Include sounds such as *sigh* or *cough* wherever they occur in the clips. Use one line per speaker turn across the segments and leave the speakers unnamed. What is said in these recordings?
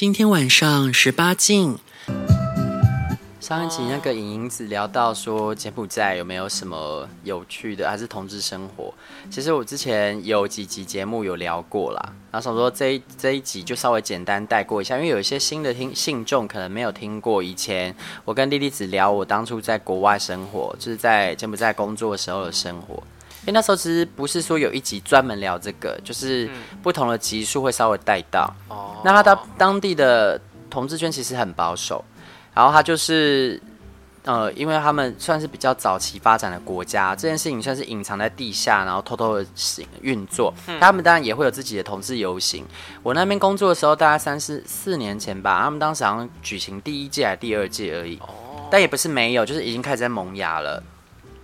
今天晚上十八禁。上一集那个影影子聊到说柬埔寨有没有什么有趣的，还是同志生活？其实我之前有几集节目有聊过啦，然后想说这一这一集就稍微简单带过一下，因为有一些新的听信众可能没有听过以前我跟莉莉子聊我当初在国外生活，就是在柬埔寨工作的时候的生活。因为那时候其实不是说有一集专门聊这个，就是不同的集数会稍微带到。哦，那他到当地的同志圈其实很保守。然后他就是，呃，因为他们算是比较早期发展的国家，这件事情算是隐藏在地下，然后偷偷的行运作。嗯、他们当然也会有自己的同志游行。我那边工作的时候，大概三四四年前吧，他们当时好像举行第一届还是第二届而已，哦、但也不是没有，就是已经开始在萌芽了。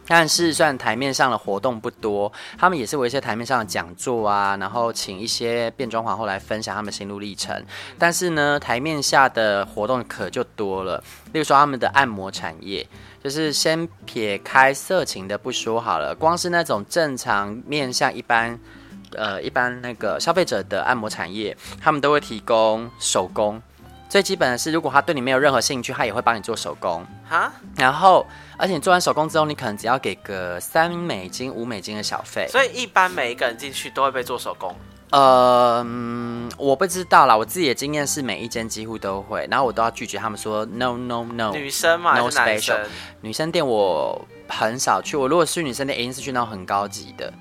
但是，虽然台面上的活动不多，他们也是有一些台面上的讲座啊，然后请一些变装皇后来分享他们心路历程。但是呢，台面下的活动可就多了，例如说他们的按摩产业，就是先撇开色情的不说好了，光是那种正常面向一般，呃，一般那个消费者的按摩产业，他们都会提供手工。最基本的是，如果他对你没有任何兴趣，他也会帮你做手工。哈，然后。而且你做完手工之后，你可能只要给个三美金、五美金的小费。
所以一般每一个人进去都会被做手工。
呃、嗯，我不知道啦。我自己的经验是每一间几乎都会，然后我都要拒绝他们说 no no no。
女生嘛，no special。
女生店我很少去，我如果是女生店，一定是去那种很高级的。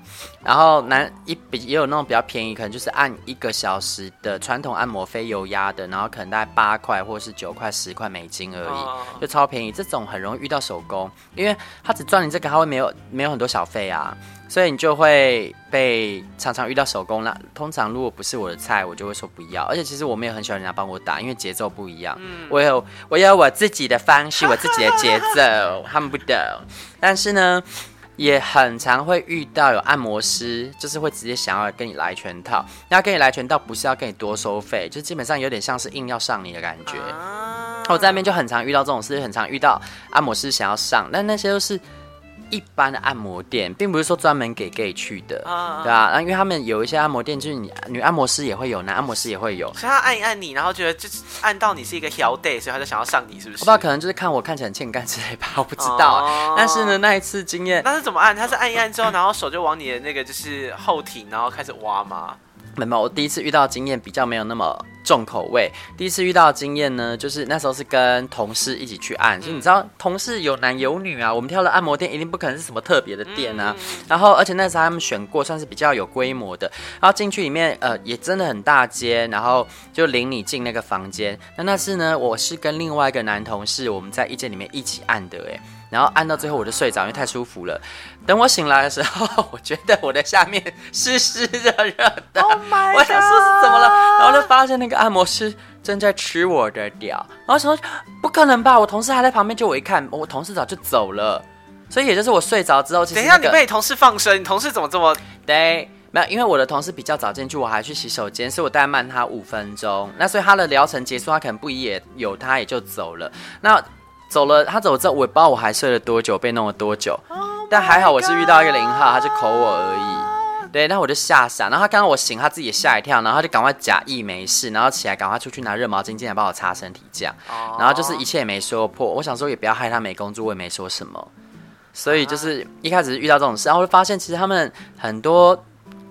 然后男一比也有那种比较便宜，可能就是按一个小时的传统按摩非油压的，然后可能大概八块或者是九块、十块美金而已，就超便宜。这种很容易遇到手工，因为他只赚你这个，他会没有没有很多小费啊。所以你就会被常常遇到手工，那通常如果不是我的菜，我就会说不要。而且其实我们也很喜欢人家帮我打，因为节奏不一样。嗯，我有我有我自己的方式，我自己的节奏，他们不懂。但是呢，也很常会遇到有按摩师，就是会直接想要跟你来全套。那跟你来全套不是要跟你多收费，就基本上有点像是硬要上你的感觉。啊，我在那边就很常遇到这种事，很常遇到按摩师想要上，但那些都是。一般的按摩店，并不是说专门给 gay 去的，啊对啊，因为他们有一些按摩店，就是你女按摩师也会有，男按摩师也会有，
所以他按一按你，然后觉得就是按到你是一个小 day，所以他就想要上你，是不是？
我不知道，可能就是看我看起来很欠干之类吧，我不知道。啊、但是呢，那一次经验，
那是怎么按？他是按一按之后，然后手就往你的那个就是后庭，然后开始挖吗？
没有，我第一次遇到经验比较没有那么重口味。第一次遇到经验呢，就是那时候是跟同事一起去按，所以你知道同事有男有女啊，我们挑的按摩店一定不可能是什么特别的店啊。然后，而且那时候他们选过算是比较有规模的，然后进去里面呃也真的很大间，然后就领你进那个房间。那那次呢，我是跟另外一个男同事，我们在一间里面一起按的，哎。然后按到最后我就睡着，因为太舒服了。等我醒来的时候，我觉得我的下面湿湿热热的。Oh 我想说是怎么了？然后就发现那个按摩师正在吃我的屌。然后说不可能吧？我同事还在旁边，就我一看，我同事早就走了。所以也就是我睡着之后，其实、那个、
等一下你被你同事放生，你同事怎么这么
对？没有，因为我的同事比较早进去，我还去洗手间，所以我大概慢他五分钟。那所以他的疗程结束，他可能不一也有他也就走了。那。走了，他走了之后，我也不知道我还睡了多久，被弄了多久。Oh、但还好我是遇到一个零号，他就口我而已。对，那我就吓傻。然后他看到我醒，他自己也吓一跳，然后他就赶快假意没事，然后起来赶快出去拿热毛巾进来帮我擦身体，这样。Oh、然后就是一切也没说破。我想说也不要害他没工作，我也没说什么。所以就是一开始遇到这种事，然后我就发现其实他们很多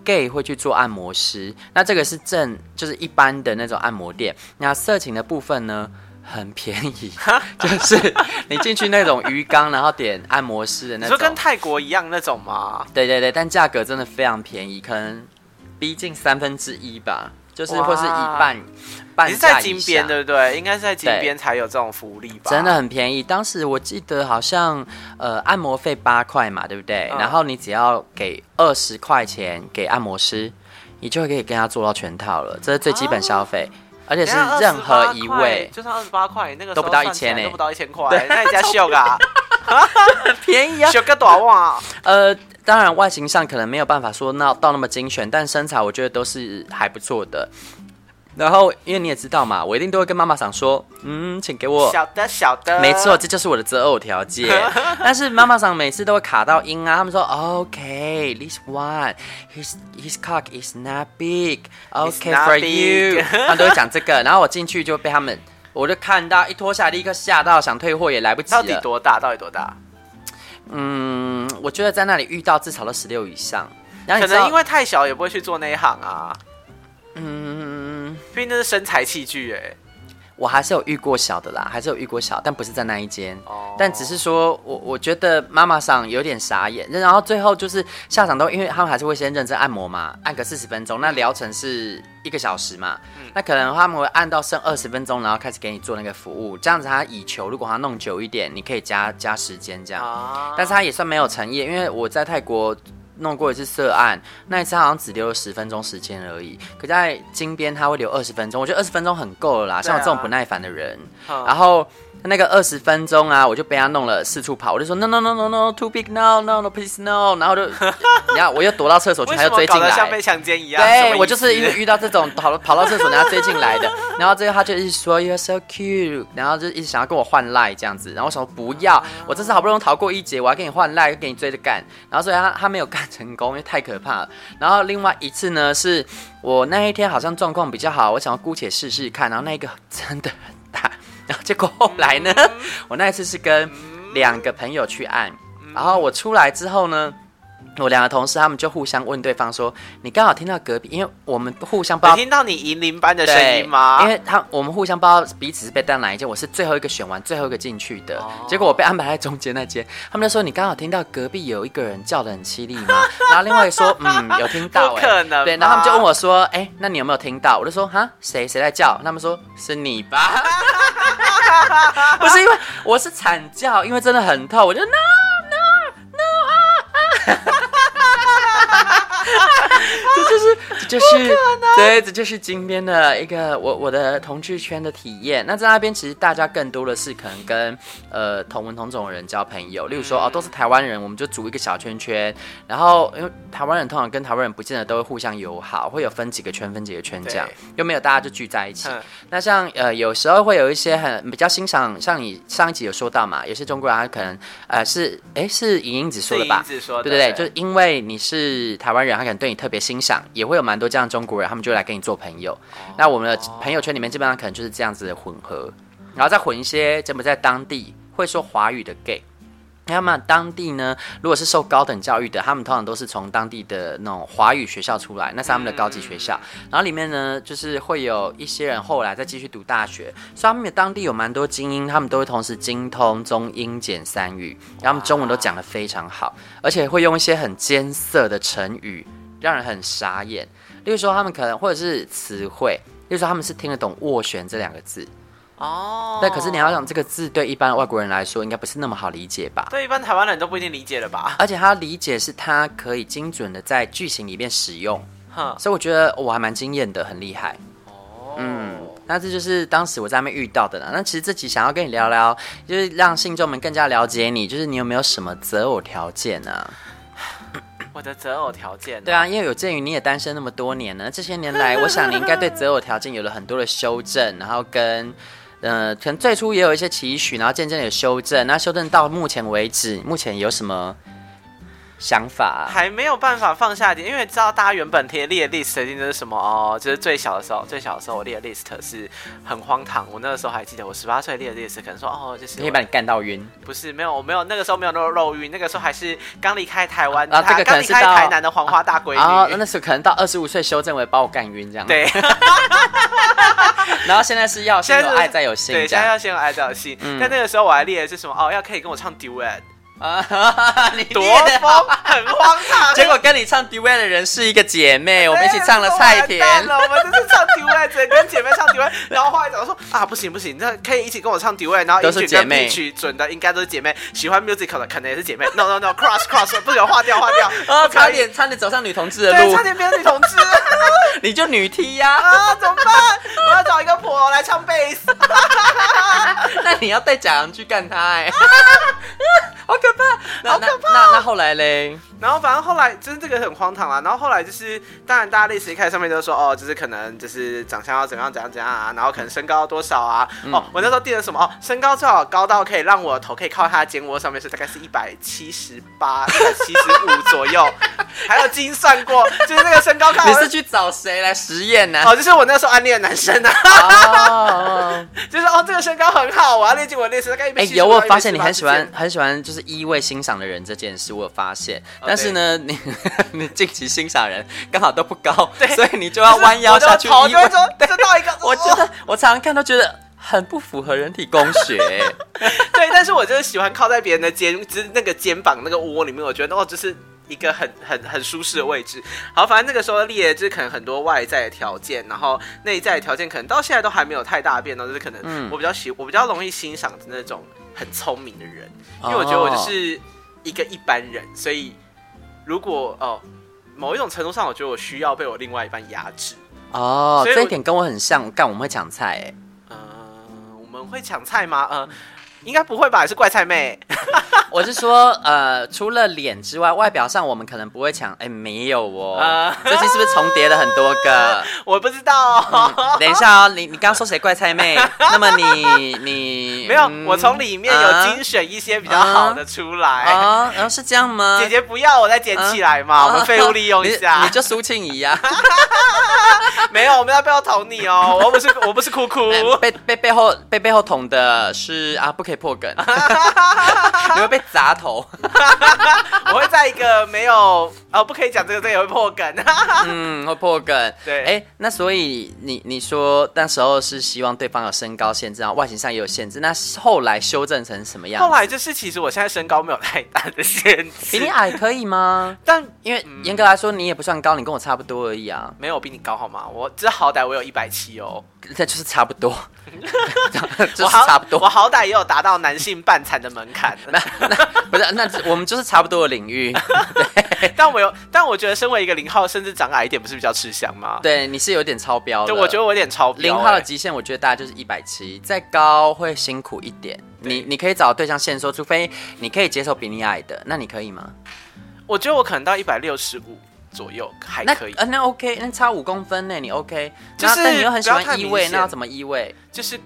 gay 会去做按摩师。那这个是正就是一般的那种按摩店。那色情的部分呢？很便宜，*laughs* 就是你进去那种鱼缸，然后点按摩师的那种，
你说跟泰国一样那种吗？
对对对，但价格真的非常便宜，可能逼近三分之一吧，就是或是一半。半在金边对不对？应该是在金边才有这种福利吧？真的很便宜，当时我记得好像呃按摩费八块嘛，对不对？嗯、然后你只要给二十块钱给按摩师，你就可以跟他做到全套了，这是最基本消费。啊而且是任何一位，
就算二十八块，那个
都不到一千呢，
都不到一千块。那你家 *laughs* 秀啊，
很 *laughs* 便宜啊，
秀个短袜。
呃，当然外形上可能没有办法说那到那么精选，但身材我觉得都是还不错的。然后因为你也知道嘛，我一定都会跟妈妈桑说，嗯，请给我
小的小的，
没错，这就是我的择偶条件。*laughs* 但是妈妈桑每次都会卡到音啊，他们说，OK，this one，his his cock is not big，OK for you，*laughs* 他们都会讲这个，然后我进去就被他们，我就看到一脱下来立刻吓到，想退货也来不及了。
到底多大？到底多大？
嗯，我觉得在那里遇到至少都十六以上，然后
可能因为太小也不会去做那一行啊。
嗯，
毕竟那是身材器具哎。
我还是有遇过小的啦，还是有遇过小，但不是在那一间。哦。但只是说我我觉得妈妈桑有点傻眼，然后最后就是下场都，因为他们还是会先认真按摩嘛，按个四十分钟，那疗程是一个小时嘛。嗯。那可能他们会按到剩二十分钟，然后开始给你做那个服务，这样子他以求如果他弄久一点，你可以加加时间这样。哦。但是他也算没有诚意，因为我在泰国。弄过一次涉案，那一次好像只留了十分钟时间而已。可在金边他会留二十分钟，我觉得二十分钟很够了啦。像我这种不耐烦的人，啊、然后。那个二十分钟啊，我就被他弄了四处跑，我就说 no no no no no too big no no no please no，然后就，然后 *laughs* 我又躲到厕所去，他又追进来，
像被强奸一样。
对，我就是因为遇到这种跑跑到厕所，然后追进来的，然后最后他就一直说 you're so cute，然后就一直想要跟我换赖这样子，然后我说不要，我这次好不容易逃过一劫，我要跟你换赖，跟你追着干，然后所以他他没有干成功，因为太可怕了。然后另外一次呢，是我那一天好像状况比较好，我想要姑且试试看，然后那个真的很大。然后结果后来呢，*laughs* 我那一次是跟两个朋友去按，然后我出来之后呢，我两个同事他们就互相问对方说：“你刚好听到隔壁，因为我们互相不知道
听到你银铃般的声音吗？
因为他我们互相不知道彼此是被带哪一间，我是最后一个选完，最后一个进去的，结果我被安排在中间那间，他们就说你刚好听到隔壁有一个人叫的很凄厉吗？然后另外说嗯有听到，*laughs*
不可能，
对，然后他们就问我说：哎，那你有没有听到？我就说哈谁谁在叫？他们说是你吧。*laughs* ” *laughs* 不是因为我是惨叫，因为真的很痛，我就 no no no 啊！*laughs* 这就是，这就是，对，这就是今天的一个我我的同志圈的体验。那在那边，其实大家更多的是可能跟呃同文同种的人交朋友，例如说哦都是台湾人，我们就组一个小圈圈。然后因为台湾人通常跟台湾人不见得都会互相友好，会有分几个圈分几个圈这样，又没有大家就聚在一起。那像呃有时候会有一些很比较欣赏，像你上一集有说到嘛，有些中国人他可能呃是哎是莹莹子说的吧？对对对，就是因为你是台湾人，他可能对你特别欣赏，也会有蛮多这样的中国人，他们就来跟你做朋友。哦、那我们的朋友圈里面基本上可能就是这样子的混合，然后再混一些柬埔寨当地会说华语的 gay。那么当地呢，如果是受高等教育的，他们通常都是从当地的那种华语学校出来，那是他们的高级学校。嗯、然后里面呢，就是会有一些人后来再继续读大学，所以他们当地有蛮多精英，他们都会同时精通中英简三语，然后他们中文都讲得非常好，而且会用一些很艰涩的成语。让人很傻眼，例如说他们可能或者是词汇，例如说他们是听得懂“斡旋”这两个字哦，但可是你要想这个字对一般外国人来说应该不是那么好理解吧？
对一般台湾人都不一定理解了吧？
而且他理解是他可以精准的在句型里面使用，哼，所以我觉得我还蛮惊艳的，很厉害哦。嗯，那这就是当时我在那边遇到的了。那其实这集想要跟你聊聊，就是让信众们更加了解你，就是你有没有什么择偶条件呢、啊？*sighs*
我的择偶条件，
对啊，因为有鉴于你也单身那么多年呢，这些年来，我想你应该对择偶条件有了很多的修正，然后跟，呃，可能最初也有一些期许，然后渐渐的修正，那修正到目前为止，目前有什么？想法
还没有办法放下点，因为知道大家原本贴列的 list 一定就是什么哦，就是最小的时候，最小的时候我列的 list 是很荒唐。我那个时候还记得，我十八岁列的 list 可能说哦，就是
可以把你干到晕。
不是，没有，我没有那个时候没有那么肉晕，那个时候还是刚离开台湾，
然后这个可能是到
台南的黄花大闺女，
啊，那时候可能到二十五岁修正为把我干晕这样。
对。
然后现在是要先有爱再有性，
对，现在要先有爱再有性。嗯、但那个时候我还列的是什么？哦，要可以跟我唱 duet。啊，
你
多疯，很荒唐。
结果跟你唱 duet 的人是一个姐妹，我们一起唱了菜田。
了，我们就是唱 duet，跟姐妹唱 duet。*laughs* 然后后来讲说啊，不行不行，那可以一起跟我唱 duet，然后一起跟 B 曲准的应该都是姐妹，喜欢 musical 的可能也是姐妹。No no no，cross cross，不行，划掉划掉。
啊，差点差点走上女同志的路，
对，差点变成女同志。*laughs*
你就女 T 呀？
啊，怎么办？我要找一个婆来唱贝斯。*laughs*
那你要带假洋去干他哎。好可怕，好可怕。那那后来嘞？
然后反正后来就是这个很荒唐啦。然后后来就是，当然大家历史一开始上面都说，哦，就是可能就是长相要怎样怎样怎样啊，然后可能身高要多少啊。嗯、哦，我那时候定了什么？哦，身高最好高到可以让我的头可以靠他的肩窝上面，是大概是一百七十八、一百七十五左右。还有精算过，就是那个身高看。*laughs*
你是去找谁来实验呢？
哦，就是我那时候暗恋的男生啊。哦，*laughs* 就是哦，这个身高很好，我要练进我练习大概一百。哎，
有我发现你很喜欢很喜欢就是一位欣赏的人这件事，我有发现。但是呢，你 *laughs* 你近期欣赏人刚好都不高，*laughs* 对，所以你就要弯腰下去。
一位对，到一个。
我觉得我常常看都觉得很不符合人体工学。*laughs*
对，但是我就是喜欢靠在别人的肩，就是那个肩膀那个窝里面，我觉得哦，就是。一个很很很舒适的位置，好，反正那个时候列就是可能很多外在的条件，然后内在的条件可能到现在都还没有太大变动，就是可能我比较喜我比较容易欣赏那种很聪明的人，因为我觉得我就是一个一般人，所以如果哦某一种程度上，我觉得我需要被我另外一半压制
哦，这一点跟我很像，干我们会抢菜哎，
嗯、呃，我们会抢菜吗？嗯、呃。应该不会吧？也是怪菜妹。*laughs*
我是说，呃，除了脸之外，外表上我们可能不会抢。哎，没有哦。呃，最近是不是重叠了很多个？*laughs*
我不知道。
嗯、等一下哦，你你刚刚说谁怪菜妹？*laughs* 那么你你
没有？嗯、我从里面有精选一些比较好的出来。
啊，然、呃、后是这样吗？
姐姐不要，我再捡起来嘛。呃、我们废物利用一下。
你，你就苏庆怡呀？
没有，我们要背后捅你哦。我不是我不是哭哭。
被被背后被背后捅的是啊，不可以。破梗，*laughs* 你会被砸头。*laughs*
我会在一个没有哦，不可以讲这个，这个也会破梗。*laughs*
嗯，会破梗。对，哎、欸，那所以你你说那时候是希望对方有身高限制，然后外形上也有限制，那后来修正成什么样？
后来就是其实我现在身高没有太大的限制，
比你矮可以吗？*laughs* 但因为严格来说你也不算高，你跟我差不多而已啊。
没有比你高好吗？我这好歹我有一百七哦，
那就是差不多。*laughs* 就是差不多，
我好歹也有达到男性半残的门槛。
那那不是，那我们就是差不多的领域。对，
但我有，但我觉得身为一个零号，甚至长矮一点，不是比较吃香吗？
对，你是有点超标的。
对，我觉得我有点超标。
零号的极限，我觉得大概就是一百七，再高会辛苦一点。你你可以找对象先说，除非你可以接受比你矮的，那你可以吗？
我觉得我可能到一百六十五。左右还可以，
那，呃、那 OK，那差五公分呢？你 OK？就是但你又很喜欢依偎，那要怎么依偎？
就是、呃、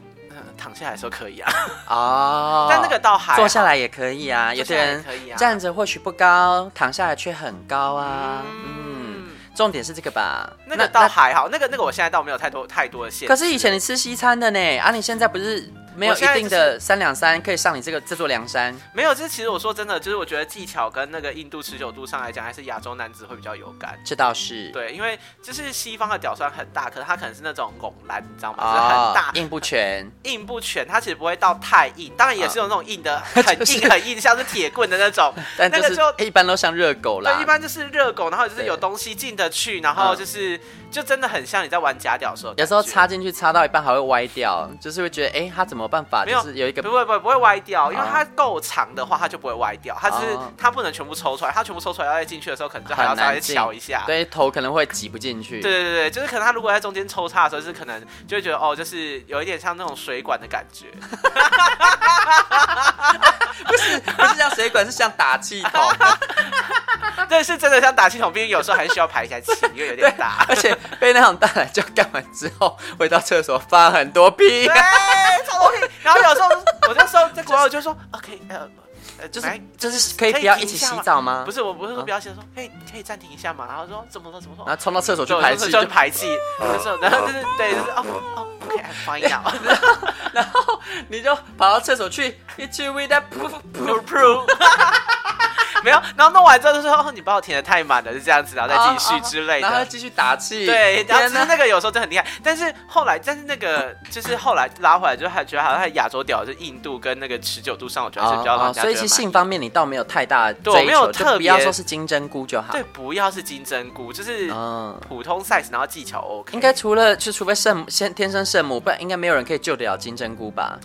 躺下来的时候可以啊。
哦，*laughs*
但那个倒还
坐下来也可以啊。有些人可以啊，站着或许不高，躺下来却很高啊。嗯，嗯，重点是这个吧？
那个倒还好，那，那个那个我现在倒没有太多太多的限制。
可是以前你吃西餐的呢？啊，你现在不是？没有一定的三两三可以上你这个这座梁山。
没有，就是其实我说真的，就是我觉得技巧跟那个硬度持久度上来讲，还是亚洲男子会比较有感。
这倒是。
对，因为就是西方的屌虽然很大，可是它可能是那种拱栏，你知道吗？哦、就是很大，
硬不全，*laughs*
硬不全，它其实不会到太硬。当然也是有那种硬的，哦、*laughs* 很硬很硬，*laughs* 像是铁棍的那种。
但那个就一般都像热狗啦。
对，一般就是热狗，然后就是有东西进得去，然后就是。嗯就真的很像你在玩假屌的时候，
有时候插进去插到一半还会歪掉，就是会觉得哎、欸，它怎么办法？就是有一个
不会不会不会歪掉，因为它够长的话，它就不会歪掉。它只是它不能全部抽出来，它全部抽出来要再进去的时候，可能就还要稍微敲一下，
对，头可能会挤不进去。
对对对对，就是可能它如果在中间抽插的时候，是可能就会觉得哦，就是有一点像那种水管的感觉。*laughs*
不是不是像水管，是像打气筒。*laughs*
对，是真的像打气筒，毕竟有时候还是需要排一下气，因为有点大，*laughs*
而且被那种大奶就干完之后，回到厕所放很多屁，
对，超多屁。然后有时候我那时候在国外，我就说 OK，呃呃，就是
就是可以不要一起洗澡吗？
不是，我不是说不要洗，说可以可以暂停一下嘛。然后说怎么了怎么了，
然后冲到厕所去排气，
就排气。然后就是对，就是哦哦，OK，I'm fine now。*laughs*
然后你就跑到厕所去，Hit you with that proof proof proof。*laughs*
没有，然后弄完之后就说：“哦，你把我填的太满了，是这样子，然后再继续之类的。”
然后继续打气。
对，然后其实那个有时候真的很厉害，但是后来，但是那个就是后来拉回来，就还觉得好像亚洲屌，就印度跟那个持久度上，我觉得是比较好。
所以其实性方面你倒没有太大的追求，
没有特别，
不要说是金针菇就好。
对，不要是金针菇，就是普通 size，然后技巧 OK。
应该除了就除非圣母先天生圣母，不然应该没有人可以救得了金针菇吧？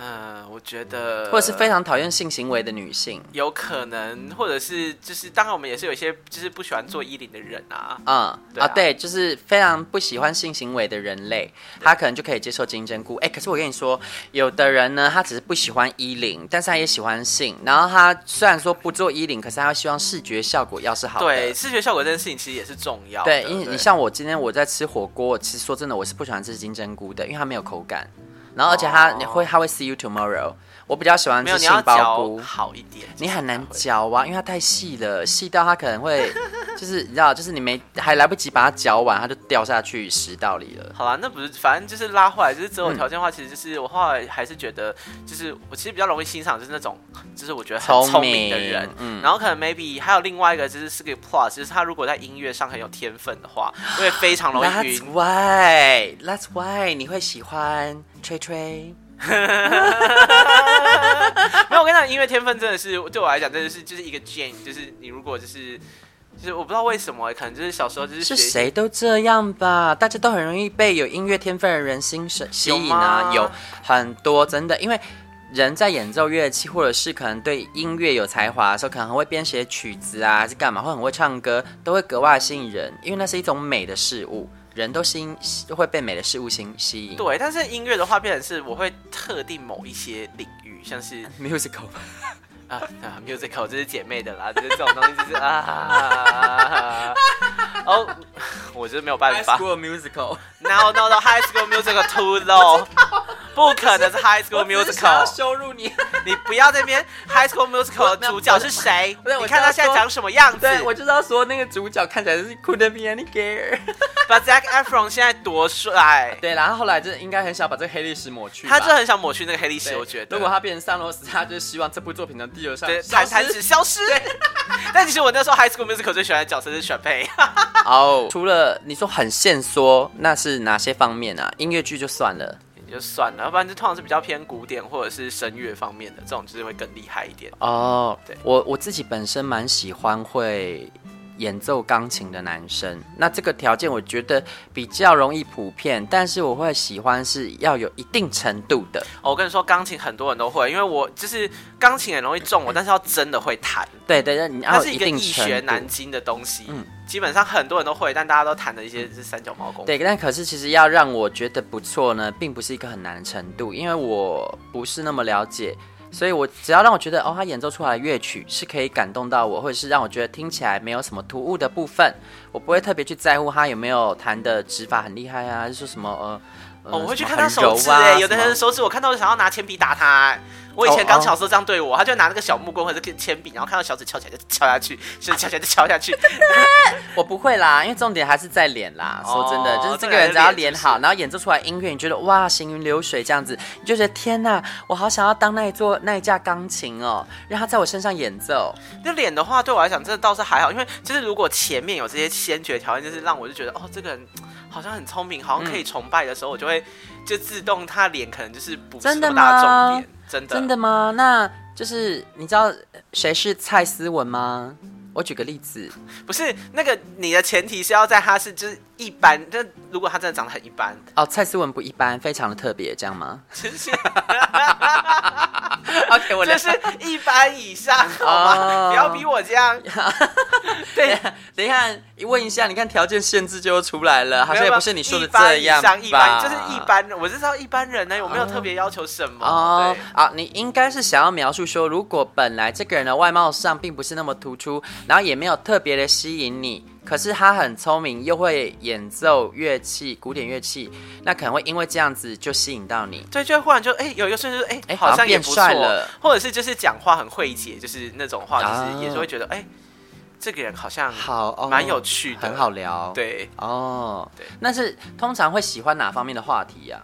嗯，*sighs* 我觉得，
或者是非常讨厌性行为的女性，
有可能，或者是就是，当然我们也是有一些就是不喜欢做衣领的人啊，
嗯，对啊，啊，对，就是非常不喜欢性行为的人类，他可能就可以接受金针菇。哎，可是我跟你说，有的人呢，他只是不喜欢衣领，但是他也喜欢性，然后他虽然说不做衣领，可是他希望视觉效果要是好的。
对，视觉效果这件事情其实也是重要的。
对，因为你像我今天我在吃火锅，其实说真的，我是不喜欢吃金针菇的，因为它没有口感。然后，而且他你会，他会 see you tomorrow。 我比较喜欢吃杏鲍菇，
好一点。
你很难嚼啊，因为它太细了，细到它可能会，*laughs* 就是你知道，就是你没还来不及把它嚼完，它就掉下去食道里了。
好啦，那不是，反正就是拉回来，就是择偶条件的话，其实就是我后来还是觉得，就是我其实比较容易欣赏，就是那种，就是我觉得很聪明的人。嗯。然后可能 maybe 还有另外一个，就是是个 plus，就是他如果在音乐上很有天分的话，*gasps* 会非常容易晕。
That's why, that's why 你会喜欢吹吹。*laughs* 没
有，我跟你讲，音乐天分真的是对我来讲，真的是就是一个 gem。就是你如果就是就是我不知道为什么，可能就是小时候就是
是谁都这样吧，大家都很容易被有音乐天分的人心神吸引啊，有，有很多真的，因为人在演奏乐器或者是可能对音乐有才华的时候，可能很会编写曲子啊，还是干嘛，会很会唱歌，都会格外吸引人，因为那是一种美的事物。人都吸会被美的事物吸吸引。
对，但是音乐的话，变成是我会特定某一些领域，像是 *laughs*
musical
啊啊，musical 这是姐妹的啦，就是这种东西，就是啊。哦，我觉得没有办法。
High School Musical，No
No No，High School Musical too low。不可能是 High School Musical，
羞辱你！
你不要这边 High School Musical 的主角是谁？你看他现在长什么样子？
对，我就是要说那个主角看起来就是 Couldn't be any gayer。
把 Zac Efron 现在多帅！
对，然后后来就应该很想把这个黑历史抹去。
他就很想抹去那个黑历史，我觉得。
如果他变成桑罗斯，他就希望这部作品的第二上
弹弹指消失。*laughs* 但其实我那时候 High School Musical 最喜欢的角色是选配。
哦，*laughs* 除了你说很限缩，那是哪些方面啊？音乐剧就算了。
就算了，要不然就通常是比较偏古典或者是声乐方面的这种，就是会更厉害一点
哦。对，我我自己本身蛮喜欢会演奏钢琴的男生，那这个条件我觉得比较容易普遍，但是我会喜欢是要有一定程度的。
哦，我跟你说，钢琴很多人都会，因为我就是钢琴很容易中我，但是要真的会弹。
对对对，
它是一个易学难精的东西。嗯，基本上很多人都会，但大家都弹的一些是三脚猫功。
对，但可是其实要让我觉得不错呢，并不是一个很难的程度，因为我不是那么了解。所以，我只要让我觉得哦，他演奏出来的乐曲是可以感动到我，或者是让我觉得听起来没有什么突兀的部分，我不会特别去在乎他有没有弹的指法很厉害啊，还是说什么呃，呃
哦、我会去看他手指哎、欸，有的人手指我看到就想要拿铅笔打他、欸。我以前刚巧是这样对我，他就拿那个小木棍或者铅笔，然后看到小指翘起来就敲下去，小指翘起来就敲下去。*laughs*
我不会啦，因为重点还是在脸啦。说真的，就是这个人只要脸好，然后演奏出来音乐，你觉得哇，行云流水这样子，你就觉得天哪，我好想要当那一座那一架钢琴哦，让他在我身上演奏。
那脸的话，对我来讲，真的倒是还好，因为就是如果前面有这些先决条件，就是让我就觉得哦，这个人好像很聪明，好像可以崇拜的时候，我就会就自动他脸可能就是不是那么大重点。真的，
真的吗？那就是你知道谁是蔡思文吗？我举个例子，
不是那个你的前提是要在他是就是一般，就如果他真的长得很一般
哦，蔡思文不一般，非常的特别，这样吗？
其 *laughs* 实，OK，我就是一般以上，好吗？不要逼我这样。*laughs*
对，等一下，问一下，你看条件限制就出来了，好像也不是你说的这样
一般，一般就是一般，我是知道一般人呢，我没有特别要求什么？
哦，啊，你应该是想要描述说，如果本来这个人的外貌上并不是那么突出，然后也没有特别的吸引你，可是他很聪明，又会演奏乐器，古典乐器，那可能会因为这样子就吸引到你。
对，就忽然就哎、欸，有一个瞬间哎哎，好像也不错了，或者是就是讲话很会解，就是那种话，就是也是会觉得哎。欸这个人好像好蛮有趣的，
很好聊。
对
哦，对，那是通常会喜欢哪方面的话题呀？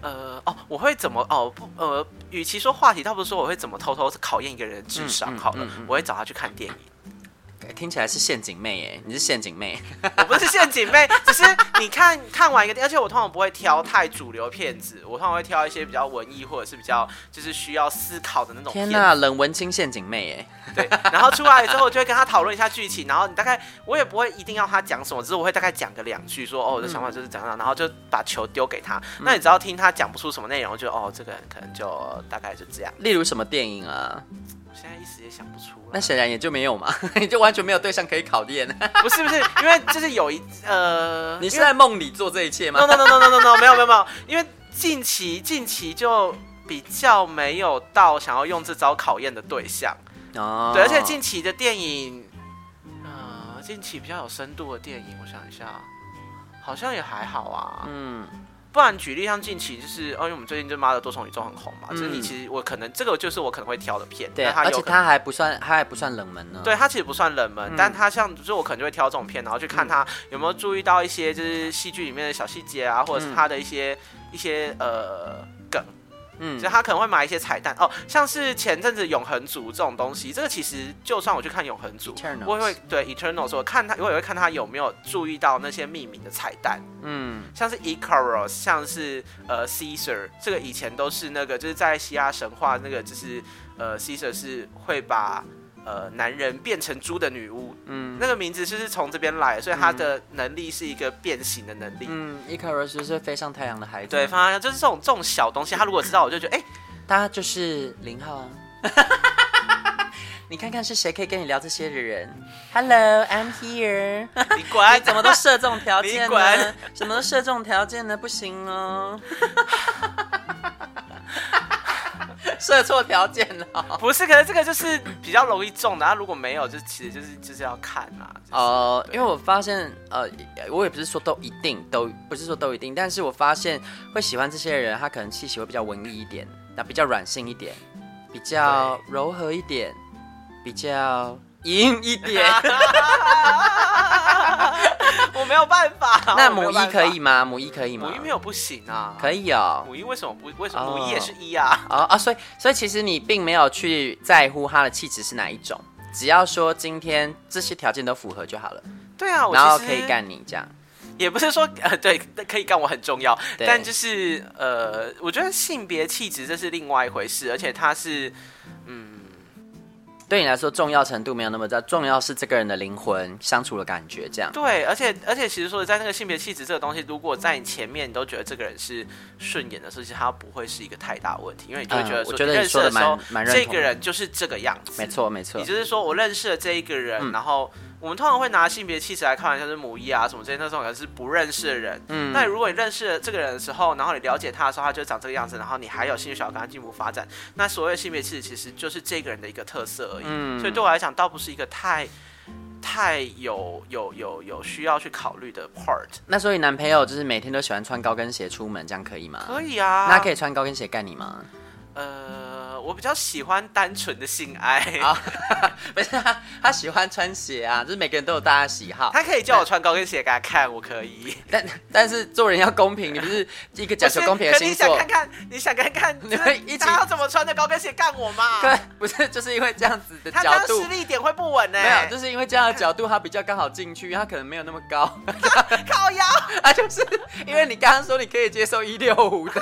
呃，哦，我会怎么哦不呃，与其说话题，倒不是说我会怎么偷偷考验一个人的智商好了，我会找他去看电影。
听起来是陷阱妹耶，你是陷阱妹，*laughs*
我不是陷阱妹，只是你看看完一个，而且我通常不会挑太主流片子，我通常会挑一些比较文艺或者是比较就是需要思考的那种。
天哪，冷文青陷阱妹耶，*laughs*
对，然后出来之后我就会跟他讨论一下剧情，然后你大概我也不会一定要他讲什么，只是我会大概讲个两句说，说哦我的想法就是怎样，然后就把球丢给他，嗯、那你只要听他讲不出什么内容，就哦这个人可能就大概就这样。
例如什么电影啊？
现在一时也想不出，
那显然也就没有嘛，*laughs* 你就完全没有对象可以考验。*laughs*
不是不是，因为就是有一呃，*laughs*
你是在梦里做这一切吗
？No no no no no no no，没有没有没有，因为近期近期就比较没有到想要用这招考验的对象哦。对，而且近期的电影，呃，近期比较有深度的电影，我想一下，好像也还好啊。嗯。不然举例像近期就是，哦，因为我们最近就《妈的多重宇宙》很红嘛，嗯、就是你其实我可能这个就是我可能会挑的片，
对，而且它还不算，它还不算冷门呢。
对，它其实不算冷门，嗯、但它像就是我可能就会挑这种片，然后去看它有没有注意到一些就是戏剧里面的小细节啊，或者是它的一些、嗯、一些呃梗。嗯，所以他可能会买一些彩蛋哦，像是前阵子《永恒族》这种东西，这个其实就算我去看《永恒族》，Eternals. 我也会对 Eternal 说看他，我也会看他有没有注意到那些命名的彩蛋。嗯，像是 Icarus，像是呃 Caesar，这个以前都是那个就是在希腊神话那个就是呃 Caesar 是会把。呃，男人变成猪的女巫，嗯，那个名字就是从这边来，所以他的能力是一个变形的能力。
嗯，伊卡洛斯是飞上太阳的孩子。
对，反正就是这种这种小东西，他如果知道，我就觉得，哎、欸，
他就是零号啊。*laughs* 你看看是谁可以跟你聊这些的人？Hello，I'm here。*laughs*
你管
你怎么都设这种条件呢？你管怎么都设这种条件呢？不行哦。设错条件了，
不是，可是这个就是比较容易中的，他如果没有，就其实就是就是要看啊。
哦、就是，uh, 因为我发现，呃，我也不是说都一定，都不是说都一定，但是我发现会喜欢这些人，他可能气息会比较文艺一点，那比较软性一点，比较柔和一点，比较硬一点。*laughs* *laughs* *laughs*
我没有办法。*laughs*
那母一可以吗？母一可以吗？
母一没有不行啊。
可以哦。
母一为什么不？为什么母一也是一啊？
哦啊，所以所以其实你并没有去在乎他的气质是哪一种，只要说今天这些条件都符合就好了。
对啊，
然后可以干你这样。
也不是说呃 *laughs* 对，可以干我很重要，但就是呃，我觉得性别气质这是另外一回事，而且他是嗯。
对你来说重要程度没有那么大，重要是这个人的灵魂相处的感觉，这样。
对，而且而且其实说在那个性别气质这个东西，如果在你前面你都觉得这个人是顺眼的时候，其实他不会是一个太大问题，因为你就会觉得说，
我觉得你说的蛮蛮认同。
这个人就是这个样子，
没错没错。
也就是说，我认识了这一个人，嗯、然后。我们通常会拿性别气质来开玩笑，是母一啊什么这些那种，可能是不认识的人。嗯，那如果你认识了这个人的时候，然后你了解他的时候，他就长这个样子，然后你还有兴趣想要跟他进一步发展，那所谓的性别气质其实就是这个人的一个特色而已。嗯，所以对我来讲，倒不是一个太太有有有有需要去考虑的 part。
那所以男朋友就是每天都喜欢穿高跟鞋出门，这样可以吗？
可以啊。
那可以穿高跟鞋干你吗？
呃，我比较喜欢单纯的性爱啊，*laughs*
不是他，他喜欢穿鞋啊，就是每个人都有大家喜好。
他可以叫我穿高跟鞋给他看，我可以。*laughs*
但但是做人要公平，你不是 *laughs* 一个讲求公平的星座。
你想看看，你想看看，你会一起他要怎么穿的高跟鞋干我吗？
对，不是，就是因为这样子的角度，
他施力点会不稳呢。
没有，就是因为这样的角度，他比较刚好进去，他可能没有那么高。
靠腰
啊，就是因为你刚刚说你可以接受一六五的，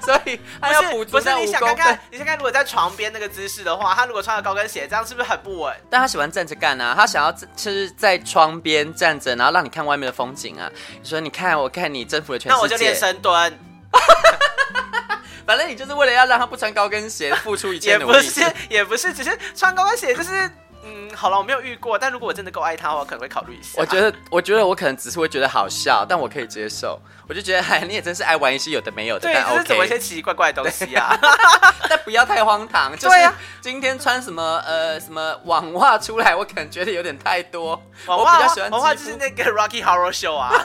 所以他要补足那五公。
你看，你先看，如果在床边那个姿势的话，他如果穿了高跟鞋，这样是不是很不稳？
但他喜欢站着干啊，他想要就是在窗边站着，然后让你看外面的风景啊。你说，你看，我看你征服了全世界，
那我就练深蹲。*laughs*
反正你就是为了要让他不穿高跟鞋，付出一切努力。
也不是，也不是，只是穿高跟鞋就是。嗯，好了，我没有遇过，但如果我真的够爱他我可能会考虑一下。
我觉得，我觉得我可能只是会觉得好笑，但我可以接受。我就觉得，哎，*laughs* 你也真是爱玩一些有的没有的。
对，
但 OK，
就是怎么一些奇奇怪怪的东西啊？*laughs*
但不要太荒唐。就是今天穿什么呃什么网袜出来，我可能觉得有点太多。
网袜，我比较喜欢网袜就是那个 Rocky Horror Show 啊。*laughs*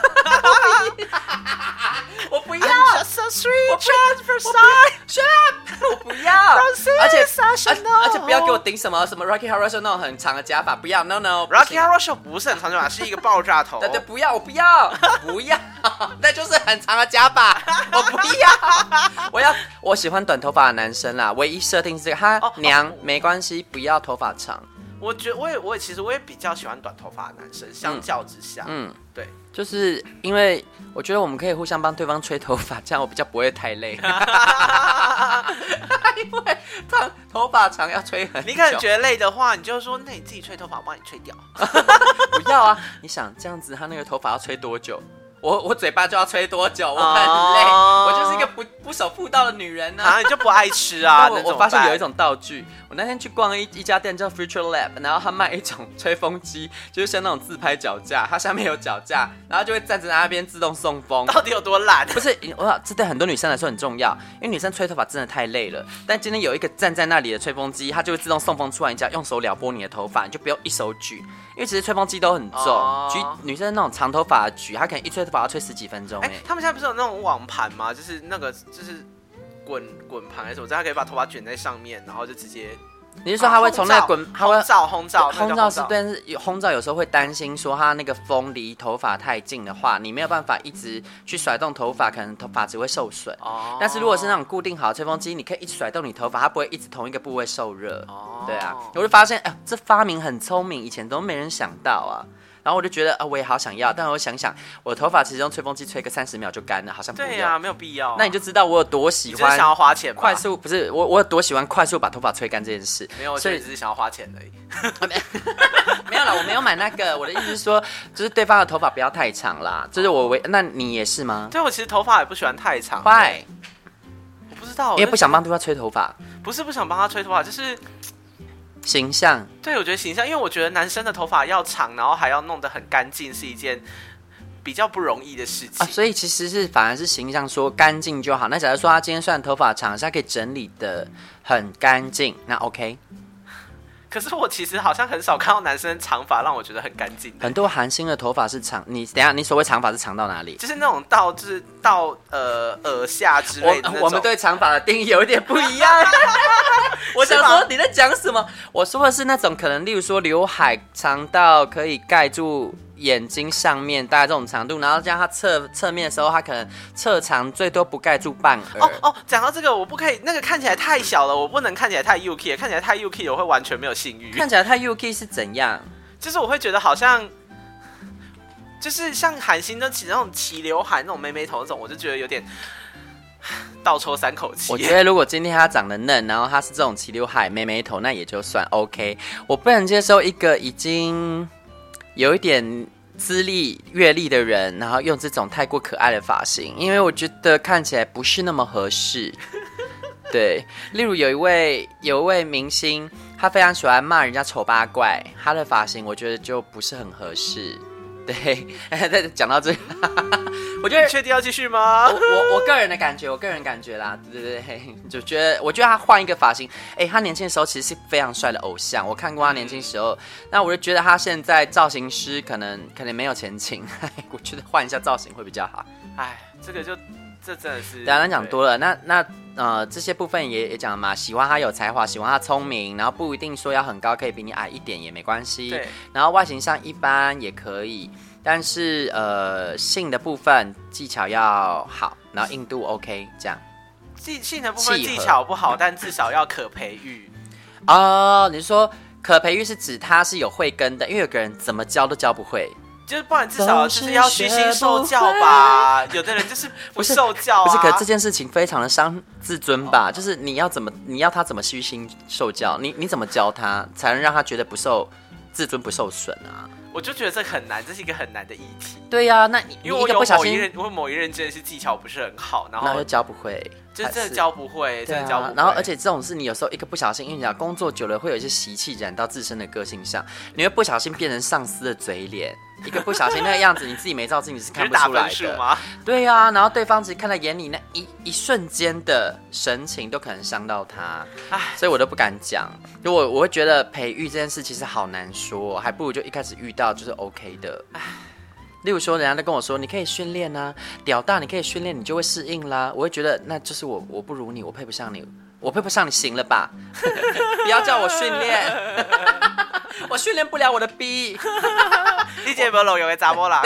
我不要。
Just street transvestite。
我不要。而且而且不要给我顶什么什么 Rocky Horror Show 那种很长的假发，不要，no no。
Rocky Horror Show 不是很长的假发，*laughs* 是一个爆炸头。
对对，不要，我不要，不要，*laughs* *laughs* 那就是很长的假发，我不要，我要，我喜欢短头发的男生啦。唯一设定是这个，他娘没关系，不要头发长。
我觉得我也我也其实我也比较喜欢短头发的男生，相较之下，
嗯，
对，
就是因为我觉得我们可以互相帮对方吹头发，这样我比较不会太累。因为长头发长要吹很久，
你可能觉得累的话，你就说那你自己吹头发，我帮你吹掉。*laughs*
不要啊！你想这样子，他那个头发要吹多久？我我嘴巴就要吹多久？我很累，oh. 我就是一个不不守妇道的女人呢、啊。
啊，你就不爱吃啊？*laughs*
我我发现有一种道具，我那天去逛一一家店叫 Future Lab，然后他卖一种吹风机，就是像那种自拍脚架，它下面有脚架，然后就会站在那边自动送风。
到底有多懒？
不是，我想这对很多女生来说很重要，因为女生吹头发真的太累了。但今天有一个站在那里的吹风机，它就会自动送风出来，你只要用手撩拨你的头发，你就不用一手举。因为其实吹风机都很重，举、oh. 女生那种长头发举，她可能一吹头发要吹十几分钟。哎、欸，
他们现在不是有那种网盘吗？就是那个就是滚滚盘还是什么？这样可以把头发卷在上面，然后就直接。
你是说他会从那个滚，他会
烘罩烘罩
烘罩是，但是烘罩有时候会担心说他那个风离头发太近的话，你没有办法一直去甩动头发，可能头发只会受损。哦。但是如果是那种固定好的吹风机，你可以一直甩动你头发，它不会一直同一个部位受热。哦。对啊，我就发现，哎，这发明很聪明，以前都没人想到啊。然后我就觉得啊，我也好想要，但我想想，我的头发其实用吹风机吹个三十秒就干了，好像不
对呀、啊，没有必要、啊。
那你就知道我有多喜欢，
想要花钱，
快速不是我，我有多喜欢快速把头发吹干这件事。
没有，所以只是想要花钱而已。*laughs*
没有啦，我没有买那个。我的意思是说，就是对方的头发不要太长啦。就是我为，那你也是吗？
对，我其实头发也不喜欢太长。
快，
我不知道，
因为不想帮对方吹头发。
不是不想帮他吹头发，就是。
形象，
对，我觉得形象，因为我觉得男生的头发要长，然后还要弄得很干净，是一件比较不容易的事情。啊，
所以其实是反而是形象说干净就好。那假如说他今天虽然头发长，是他可以整理的很干净，那 OK。
可是我其实好像很少看到男生长发让我觉得很干净。
很多韩星的头发是长，你等下你所谓长发是长到哪里？
就是那种到就是到呃耳下之类的。
我我们对长发的定义有一点不一样。*laughs* 我想说你在讲什么？我说的是那种可能，例如说刘海长到可以盖住。眼睛上面大概这种长度，然后这样它侧侧面的时候，它可能侧长最多不盖住半耳。
哦哦，讲到这个，我不可以，那个看起来太小了，我不能看起来太 UK，看起来太 UK 我会完全没有性欲。
看起来太 UK 是怎样？
就是我会觉得好像，就是像韩星都起那种齐刘海那种妹妹头那种，我就觉得有点 *sighs* 倒抽三口气。*laughs*
我觉得如果今天她长得嫩，然后她是这种齐刘海妹妹头，那也就算 OK。我不能接受一个已经。有一点资历、阅历的人，然后用这种太过可爱的发型，因为我觉得看起来不是那么合适。*laughs* 对，例如有一位有一位明星，他非常喜欢骂人家丑八怪，他的发型我觉得就不是很合适。对，再 *laughs* 讲到这个，我觉得
确定要继续吗？
我我我个人的感觉，我个人感觉啦，对对对，就觉得我觉得他换一个发型，哎，他年轻的时候其实是非常帅的偶像，我看过他年轻时候，那我就觉得他现在造型师可能可能没有前景，*laughs* 我觉得换一下造型会比较好。
哎，这个就这真的是，
刚刚讲多了，那那呃这些部分也也讲了嘛，喜欢他有才华，喜欢他聪明，然后不一定说要很高，可以比你矮一点也没关系，
对，
然后外形上一般也可以。但是呃，性的部分技巧要好，然后硬度 OK，这样。
技性的部分技巧不好，但至少要可培育。
哦，你说可培育是指他是有慧根的，因为有个人怎么教都教不会，
就是不然至少就是要虚心受教吧。有的人就是不受教啊，
不是，不是，可是这件事情非常的伤自尊吧？哦，就是你要怎么，你要他怎么虚心受教？你你怎么教他，才能让他觉得不受自尊不受损啊？
我就觉得这很难，这是一个很难的议题。
对呀、啊，那你因为我有某一
任，我某一任真的是技巧不是很好，然后
又教不会，
就真的教不会，真的教不会。
然后而且这种事，你有时候一个不小心，因为你讲工作久了会有一些习气染到自身的个性上，你会不小心变成上司的嘴脸。一个不小心那个样子，你自己没照镜子是看不出来的
吗？*laughs*
对呀、啊，然后对方只看在眼里，那一一瞬间的神情都可能伤到他，唉，所以我都不敢讲。就我我会觉得培育这件事其实好难说，还不如就一开始遇到就是 OK 的。唉，例如说人家都跟我说你可以训练啊，屌大你可以训练，你就会适应啦。我会觉得那就是我我不如你，我配不上你，我配不上你，行了吧？*laughs* 不要叫我训练，*laughs* 我训练不了我的逼。*laughs*
你姐不老有个杂波啦，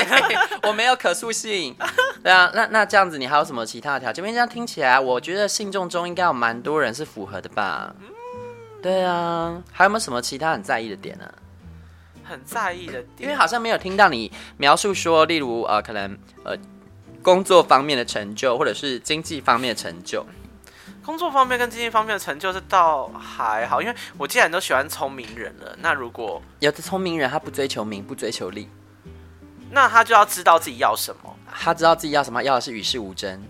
我没有可塑性。对啊，那那这样子，你还有什么其他的条件？因为这样听起来，我觉得信众中应该有蛮多人是符合的吧？对啊，还有没有什么其他很在意的点呢、啊？
很在意的点，
因为好像没有听到你描述说，例如呃，可能呃，工作方面的成就，或者是经济方面的成就。
工作方面跟经济方面的成就是倒还好，因为我既然都喜欢聪明人了，那如果
有的聪明人他不追求名，不追求利，
那他就要知道自己要什么。
他知道自己要什么，要的是与世无争。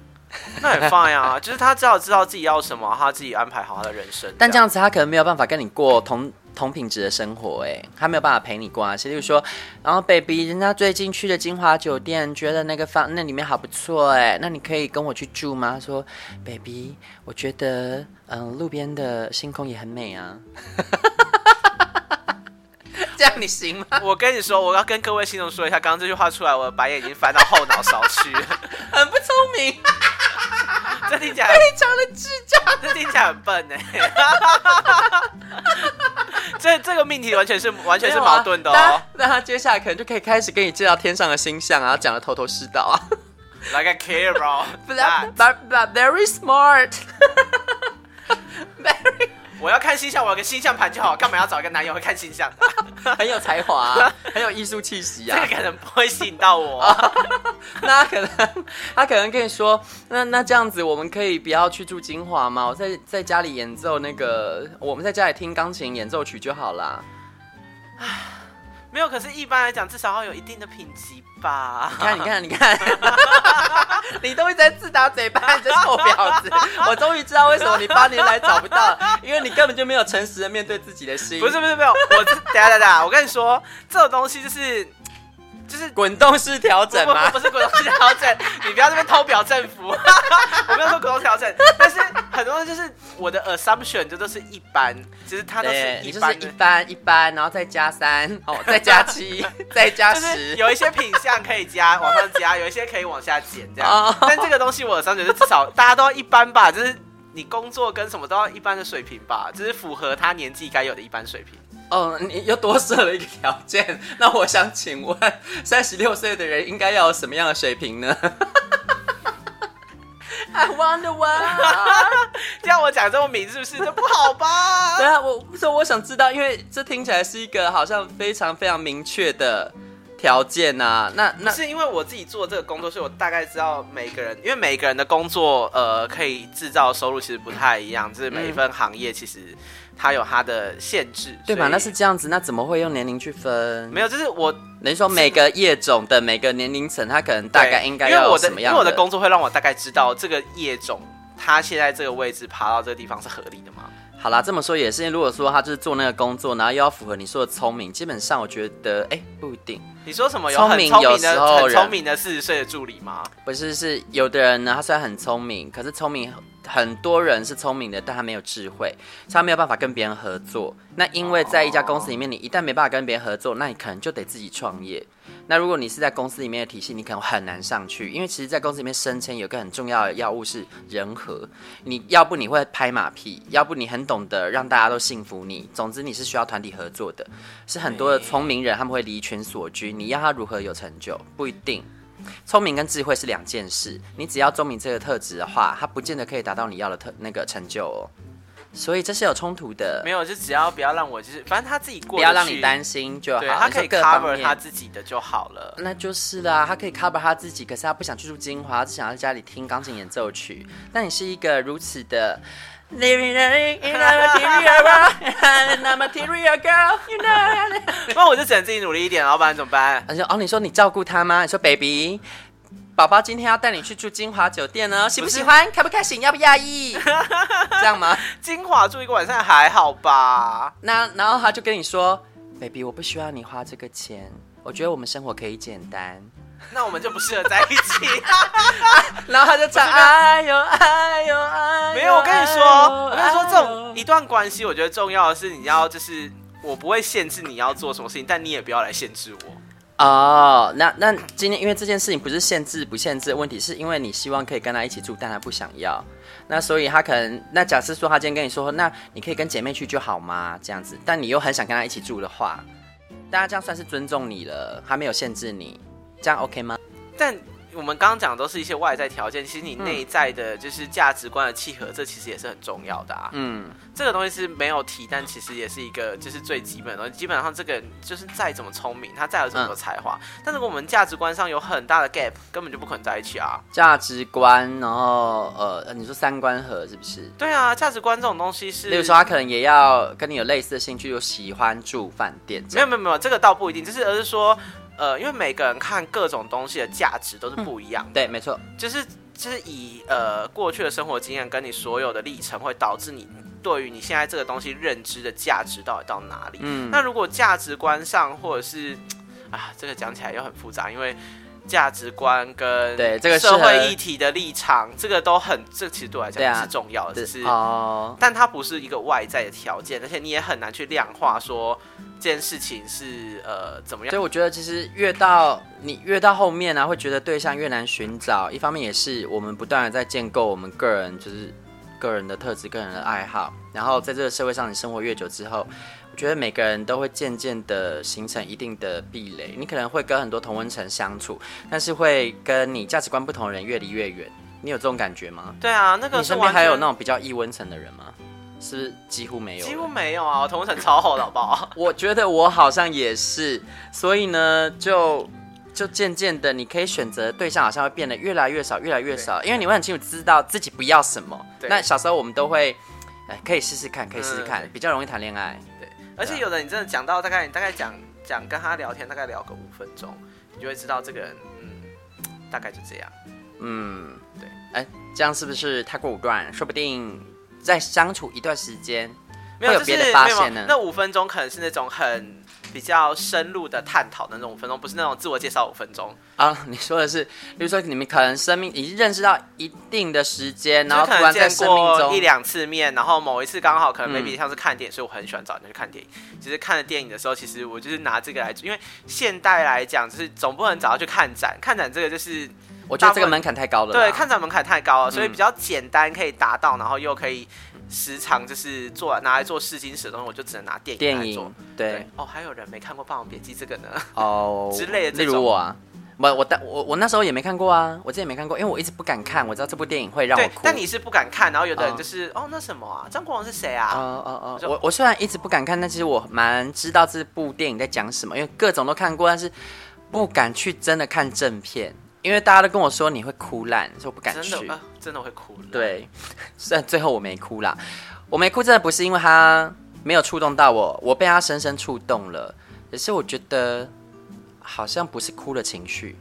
那很 fine 啊，*laughs* 就是他只要知道自己要什么，他自己安排好他的人生。
但这样子他可能没有办法跟你过同同品质的生活，哎，他没有办法陪你过啊。例如说，然后 baby，人家最近去的金华酒店，觉得那个房那里面好不错，哎，那你可以跟我去住吗？他说，baby，我觉得嗯，路边的星空也很美啊。*laughs* 这样你行吗？
我跟你说，我要跟各位听众说一下，刚刚这句话出来，我的白眼已经翻到后脑勺去了，*laughs*
很不聪明。*laughs*
这听起来
非常的智障，
这听起来很笨哎。*laughs* 这这个命题完全是完全是矛盾的哦。
那他接下来可能就可以开始跟你介绍天上的星象啊，讲的头头是道啊。
Like I care, bro.
But but but very smart. *laughs*
Very. 我要看星象，我有个星象盘就好，干嘛要找一个男友会看星象的？*laughs*
很有才华、啊，*laughs* 很有艺术气息啊！
这个可能不会吸引到我。*laughs*
那他可能，他可能跟你说，那那这样子，我们可以不要去住金华吗？我在在家里演奏那个，我们在家里听钢琴演奏曲就好啦。
唉。没有，可是一般来讲，至少要有一定的品级吧。
你看，你看，你看，*laughs* 你都一直在自打嘴巴，你这臭婊子！*laughs* 我终于知道为什么你八年来找不到，因为你根本就没有诚实的面对自己的心。
不是，不是，没有，我等下等下，我跟你说，这种东西就是。就是
滚动式调整吗？
不，是滚动式调整，你不要这边偷表政府。*laughs* 我没有说滚动调整，很多人就是我的 assumption 就都是一般，其实他都是一般，
就是一般一般，然后再加三，哦，再加七，*laughs* 再加十，
有一些品相可以加往上加，有一些可以往下减这样。但这个东西我的 assumption 是至少大家都要一般吧，就是你工作跟什么都要一般的水平吧，就是符合他年纪该有的一般水平。
哦，你又多设了一个条件，那我想请问，三十六岁的人应该要有什么样的水平呢？I wonder why，*laughs*
这样我讲这么明是不是？这不好吧？*laughs*
对啊，我说我想知道，因为这听起来是一个好像非常非常明确的条件啊。那那
是因为我自己做这个工作，所以我大概知道每个人，因为每个人的工作呃可以制造收入其实不太一样，就是每一份行业其实。它有它的限制，
对吗？那是这样子，那怎么会用年龄去分？
没有，就是我
等于说每个业种的每个年龄层，它可能大概应该要有什么样的？
因为我的工作会让我大概知道这个业种，它现在这个位置爬到这个地方是合理的吗？
好啦，这么说也是。如果说他就是做那个工作，然后又要符合你说的聪明，基本上我觉得，哎，不一定。
你说什么？有很聪明的、很聪明的四十岁的助理吗？
不是，是有的人呢，他虽然很聪明，可是聪明。很多人是聪明的，但他没有智慧，他没有办法跟别人合作。那因为在一家公司里面，你一旦没办法跟别人合作，那你可能就得自己创业。那如果你是在公司里面的体系，你可能很难上去，因为其实，在公司里面升迁有个很重要的要务是人和。你要不你会拍马屁，要不你很懂得让大家都信服你。总之你是需要团体合作的，是很多的聪明人他们会离群索居。你要他如何有成就，不一定。聪明跟智慧是两件事，你只要聪明这个特质的话，他不见得可以达到你要的特那个成就哦。所以这是有冲突的。
没有，就只要不要让我就是，反正他自己过，
不要让你担心就好。
他可以 cover 他自己的就好了。
那就是啦，他可以 cover 他自己，可是他不想去住精华，只想要在家里听钢琴演奏曲。那你是一个如此的。Living in a *laughs* material world, a material girl, you know.
那我就只能自己努力一点，老板怎么办？
他说哦，你说你照顾他吗？你说 baby，宝宝今天要带你去住金华酒店呢，喜不喜欢？开不开心？要不压抑？这样吗？*laughs*
金华住一个晚上还好吧？
那然后他就跟你说，baby，我不需要你花这个钱，我觉得我们生活可以简单。
那我们就不适合在一起，*laughs*
然后他就唱哎呦哎
你说，我跟你说，这种一段关系，我觉得重要的是你要就是我不会限制你要做什么事情，但你也不要来限制我。
哦，那那今天因为这件事情不是限制不限制的问题，是因为你希望可以跟他一起住，但他不想要，那所以他可能那假设说他今天跟你说，那你可以跟姐妹去就好吗？这样子，但你又很想跟他一起住的话，大家这样算是尊重你了，他没有限制你。这样 OK 吗？
但我们刚刚讲的都是一些外在条件，其实你内在的就是价值观的契合，这其实也是很重要的啊。嗯，这个东西是没有提，但其实也是一个就是最基本的东西。基本上这个人就是再怎么聪明，他再有这么多才华，嗯、但如果我们价值观上有很大的 gap，根本就不可能在一起啊。
价值观，然后呃，你说三观合是不是？
对啊，价值观这种东西是，
例如说他可能也要跟你有类似的兴趣，又喜欢住饭店。
没有没有没有，这个倒不一定，就是而是说。呃，因为每个人看各种东西的价值都是不一样的。
嗯、对，没错，
就是就是以呃过去的生活经验跟你所有的历程，会导致你对于你现在这个东西认知的价值到底到哪里。嗯，那如果价值观上或者是啊，这个讲起来又很复杂，因为价值观跟对这个社会议题的立场，这个都很，这个、其实对我来讲是重要的，只是哦，但它不是一个外在的条件，而且你也很难去量化说。这件事情是呃怎么样？
所以我觉得其实越到你越到后面呢、啊，会觉得对象越难寻找。一方面也是我们不断的在建构我们个人就是个人的特质、个人的爱好。然后在这个社会上，你生活越久之后，我觉得每个人都会渐渐的形成一定的壁垒。你可能会跟很多同温层相处，但是会跟你价值观不同的人越离越远。你有这种感觉吗？
对啊，那个
你身边还有那种比较异温层的人吗？是，是几乎没有，
几乎没有啊！我同温层超厚的，好不好？*laughs*
我觉得我好像也是，所以呢，就就渐渐的，你可以选择对象好像会变得越来越少，越来越少，因为你会很清楚知道自己不要什么。对那小时候我们都会，哎，可以试试看，可以试试看，嗯、比较容易谈恋爱。
对，而且有的你真的讲到大概，你大概讲讲跟他聊天，大概聊个五分钟，你就会知道这个人，嗯，大概就这样。
嗯，对，哎，这样是不是太过武断？说不定。再相处一段时间，没有别的发现呢？
那五分钟可能是那种很比较深入的探讨的那种五分钟，不是那种自我介绍五分钟
啊。你说的是，比如说你们可能生命已经认识到一定的时间，然后突然在生命中
一两次面，然后某一次刚好可能 maybe 像是看电影，嗯、所以我很喜欢找人去看电影。其实看了电影的时候，其实我就是拿这个来，因为现代来讲，就是总不能找他去看展，看展这个就是。
我觉得这个门槛太高了。
对，看展门槛太高了，所以比较简单可以达到，然后又可以时常就是做拿来做试金石的东西，我就只能拿电影来做。对哦，还有人没看过《霸王别姬》这个呢？哦，*laughs* 之类的。
例如我啊，我我我我那时候也没看过啊，我之前没看过，因为我一直不敢看，我知道这部电影会让我哭。
但你是不敢看，然后有的人就是哦，那什么啊，张国荣是谁啊？
哦哦哦，我我虽然一直不敢看，但其实我蛮知道这部电影在讲什么，因为各种都看过，但是不敢去真的看正片。因为大家都跟我说你会哭烂，所以我不敢去。
真的，呃、真的会哭。
对，*laughs* 虽然最后我没哭啦，我没哭真的不是因为他没有触动到我，我被他深深触动了。可是我觉得好像不是哭的情绪，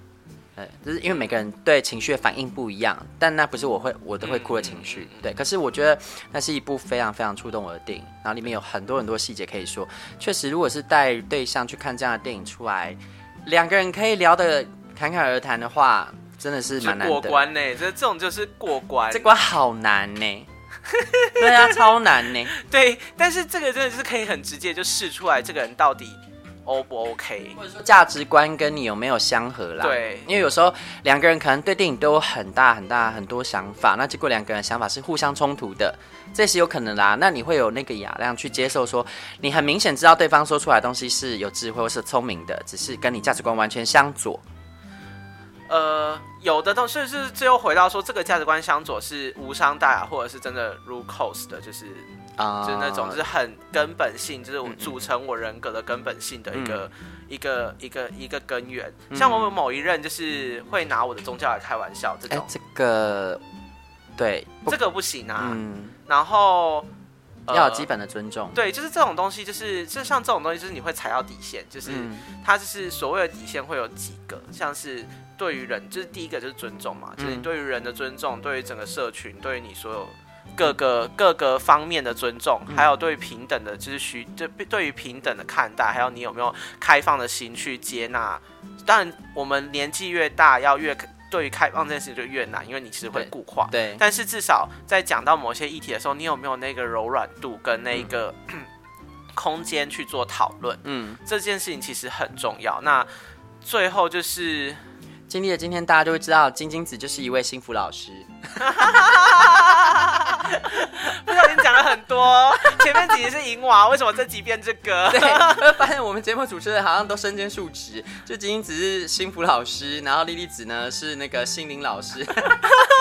呃，就是因为每个人对情绪的反应不一样，但那不是我会我都会哭的情绪。对，可是我觉得那是一部非常非常触动我的电影，然后里面有很多很多细节可以说。确实，如果是带对象去看这样的电影出来，两个人可以聊的。侃侃而谈的话，真的是蛮难的。
过关呢，这这种就是过关。
这关好难呢。对啊，超难呢。*laughs*
对，但是这个真的是可以很直接就试出来，这个人到底 O 不 OK，
或者说价值观跟你有没有相合啦？对，因为有时候两个人可能对电影都有很大很大很多想法，那结果两个人想法是互相冲突的，这是有可能啦。那你会有那个雅量去接受说，你很明显知道对方说出来的东西是有智慧或是聪明的，只是跟你价值观完全相左。
呃，有的东西是最后回到说，这个价值观相左是无伤大雅，或者是真的入 cos 的，就是啊，uh, 就是那种就是很根本性，就是我组成我人格的根本性的一个、嗯、一个一个一个根源。嗯、像我们某一任就是会拿我的宗教来开玩笑，这种、欸、这
个对，
这个不行啊。嗯、然后。
要有基本的尊重，呃，
对，就是这种东西，就是就像这种东西，就是你会踩到底线，就是它就是所谓的底线会有几个，像是对于人，就是第一个就是尊重嘛，就是你对于人的尊重，对于整个社群，对于你所有各个各个方面的尊重，还有对于平等的，就是需就对于平等的看待，还有你有没有开放的心去接纳。当然，我们年纪越大，要越。对于开放这件事情就越难，因为你其实会固化。对。但是至少在讲到某些议题的时候，你有没有那个柔软度跟那个、嗯、*clears throat* 空间去做讨论？嗯，这件事情其实很重要。那最后就是
经历了今天，大家就会知道金金子就是一位幸福老师。*laughs*
不小心讲了很多，前面几集是银娃？为什么这集变这个？*laughs*
对，发现我们节目主持人好像都身兼数职，就晶晶子是幸福老师，然后莉莉子呢是那个心灵老师，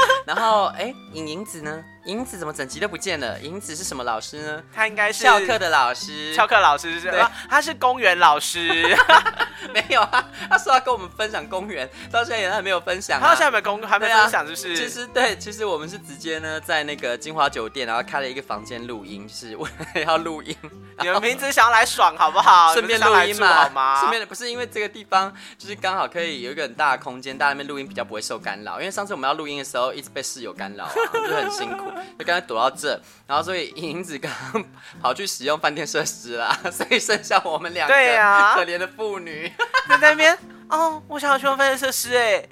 *laughs* 然后哎，影影子呢？影子怎么整集都不见了？影子是什么老师呢？
他应该是
翘课的老师。
翘课老师是对，他是公园老师。*laughs*
没有啊，他说要跟我们分享公园，到现在也还没有分享、啊。
他到现在还没公还没分享，就是、
啊、其实对，其实我们是直接呢在那个金华酒店，然后开了一个房间录音，就是为 *laughs* 了要录音。
你们名字想要来爽好不好？
顺便录音嘛，
好吗？
顺便不是因为这个地方就是刚好可以有一个很大的空间，大家那边录音比较不会受干扰。因为上次我们要录音的时候，一直被室友干扰、啊，*laughs* 就很辛苦，就刚才躲到。这，然后所以银子刚刚跑去使用饭店设施啦，*laughs* 所以剩下我们
两个
可怜的妇女 *laughs*
在那边。哦，我想要去用饭店设施哎。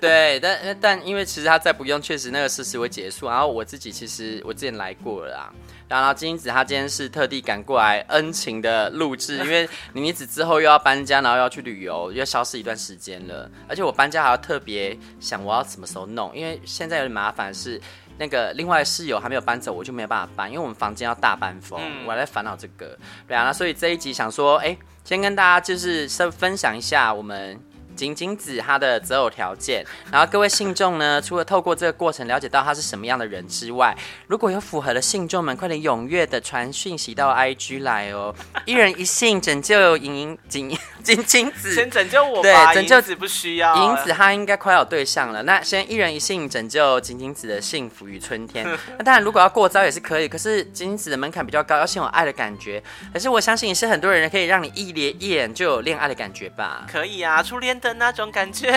对，但但因为其实他再不用，确实那个设施会结束。然后我自己其实我之前来过了啦。然后金子他今天是特地赶过来恩情的录制，因为妮妮子之后又要搬家，然后又要去旅游，又要消失一段时间了。而且我搬家还要特别想我要什么时候弄，因为现在有点麻烦是。那个另外室友还没有搬走，我就没有办法搬，因为我们房间要大搬风，嗯、我还在烦恼这个。对啊，那所以这一集想说，哎，先跟大家就是分享一下我们。晶晶子他的择偶条件，然后各位信众呢，除了透过这个过程了解到他是什么样的人之外，如果有符合的信众们，快点踊跃的传讯息到 IG 来哦，一人一信拯救盈盈晶晶晶子，
先拯救我吧，对，拯救子不需要，
银子他应该快要有对象了，那先一人一信拯救晶晶子的幸福与春天。*laughs* 那当然如果要过招也是可以，可是晶晶子的门槛比较高，要先有爱的感觉。可是我相信也是很多人可以让你一连一眼就有恋爱的感觉吧？
可以啊，初恋。的那种感觉，*laughs*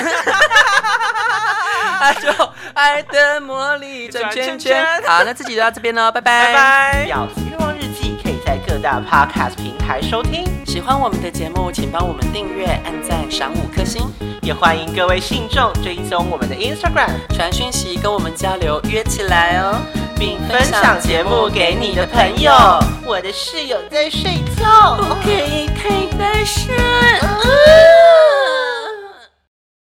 爱就爱的魔力转圈圈。好，那自己就到这边喽，拜拜。
拜拜。
婊子欲望日记可以在各大 podcast 平台收听。
喜欢我们的节目，请帮我们订阅、按赞、赏五颗星。
也欢迎各位信众追踪我们的 Instagram，
传讯息跟我们交流，约起来哦，
并分享节目给你的朋友。我的室友在睡觉，
不可以太大声。